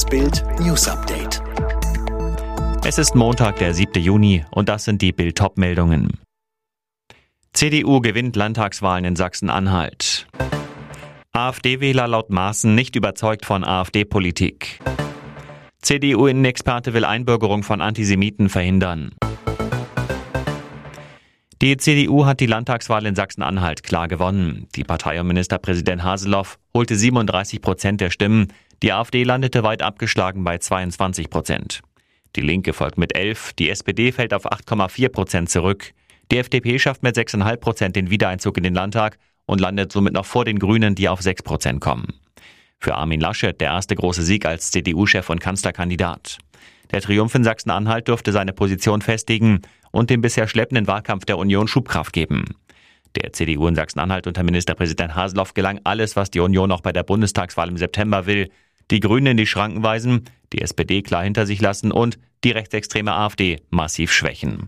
Das Bild News Update. Es ist Montag, der 7. Juni und das sind die Bild meldungen CDU gewinnt Landtagswahlen in Sachsen-Anhalt. AfD-Wähler laut Maßen nicht überzeugt von AfD-Politik. CDU-Innenexperte will Einbürgerung von Antisemiten verhindern. Die CDU hat die Landtagswahl in Sachsen-Anhalt klar gewonnen. Die Partei und Ministerpräsident Haseloff holte 37 Prozent der Stimmen. Die AfD landete weit abgeschlagen bei 22 Prozent. Die Linke folgt mit 11, die SPD fällt auf 8,4 Prozent zurück. Die FDP schafft mit 6,5 Prozent den Wiedereinzug in den Landtag und landet somit noch vor den Grünen, die auf 6 Prozent kommen. Für Armin Laschet der erste große Sieg als CDU-Chef und Kanzlerkandidat. Der Triumph in Sachsen-Anhalt dürfte seine Position festigen und dem bisher schleppenden Wahlkampf der Union Schubkraft geben. Der CDU in Sachsen-Anhalt unter Ministerpräsident Haseloff gelang alles, was die Union noch bei der Bundestagswahl im September will. Die Grünen in die Schranken weisen, die SPD klar hinter sich lassen und die rechtsextreme AfD massiv schwächen.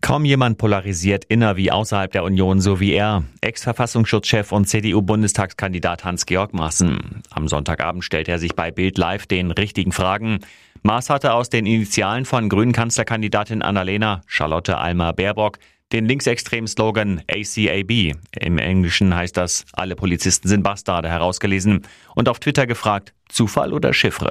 Kaum jemand polarisiert inner wie außerhalb der Union, so wie er. Ex-Verfassungsschutzchef und CDU-Bundestagskandidat Hans-Georg Maaßen. Am Sonntagabend stellt er sich bei Bild Live den richtigen Fragen. Maas hatte aus den Initialen von grünen Kanzlerkandidatin Annalena Charlotte Alma Baerbock den linksextremen Slogan ACAB, im Englischen heißt das Alle Polizisten sind Bastarde, herausgelesen und auf Twitter gefragt, Zufall oder Chiffre?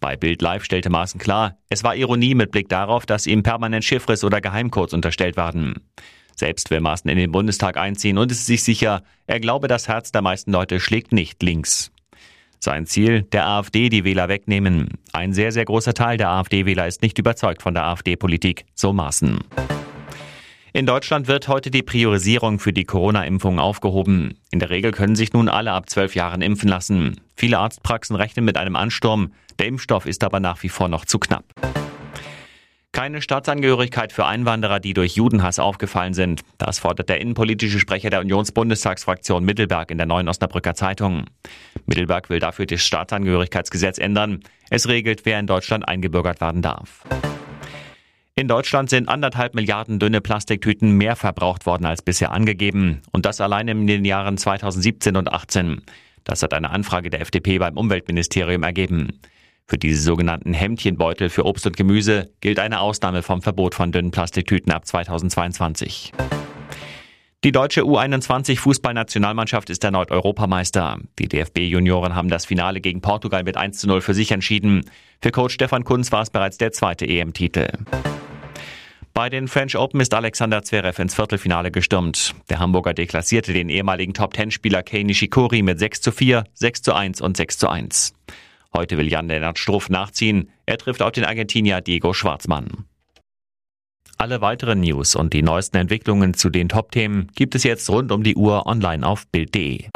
Bei Bild Live stellte Maaßen klar, es war Ironie mit Blick darauf, dass ihm permanent Chiffres oder Geheimcodes unterstellt werden. Selbst will Maaßen in den Bundestag einziehen und ist sich sicher, er glaube, das Herz der meisten Leute schlägt nicht links. Sein Ziel, der AfD die Wähler wegnehmen. Ein sehr, sehr großer Teil der AfD-Wähler ist nicht überzeugt von der AfD-Politik, so Maaßen. In Deutschland wird heute die Priorisierung für die Corona-Impfung aufgehoben. In der Regel können sich nun alle ab zwölf Jahren impfen lassen. Viele Arztpraxen rechnen mit einem Ansturm. Der Impfstoff ist aber nach wie vor noch zu knapp. Keine Staatsangehörigkeit für Einwanderer, die durch Judenhass aufgefallen sind. Das fordert der innenpolitische Sprecher der Unionsbundestagsfraktion Mittelberg in der Neuen Osnabrücker Zeitung. Mittelberg will dafür das Staatsangehörigkeitsgesetz ändern. Es regelt, wer in Deutschland eingebürgert werden darf. In Deutschland sind anderthalb Milliarden dünne Plastiktüten mehr verbraucht worden als bisher angegeben. Und das allein in den Jahren 2017 und 2018. Das hat eine Anfrage der FDP beim Umweltministerium ergeben. Für diese sogenannten Hemdchenbeutel für Obst und Gemüse gilt eine Ausnahme vom Verbot von dünnen Plastiktüten ab 2022. Die deutsche U21 Fußballnationalmannschaft ist erneut Europameister. Die DFB-Junioren haben das Finale gegen Portugal mit 1 zu 0 für sich entschieden. Für Coach Stefan Kunz war es bereits der zweite EM-Titel. Bei den French Open ist Alexander Zverev ins Viertelfinale gestürmt. Der Hamburger deklassierte den ehemaligen Top-10-Spieler Kei Nishikori mit 6 zu 4, 6 zu 1 und 6 zu 1. Heute will Jan-Lennart Struff nachziehen. Er trifft auf den Argentinier Diego Schwarzmann. Alle weiteren News und die neuesten Entwicklungen zu den Top-Themen gibt es jetzt rund um die Uhr online auf Bild.de.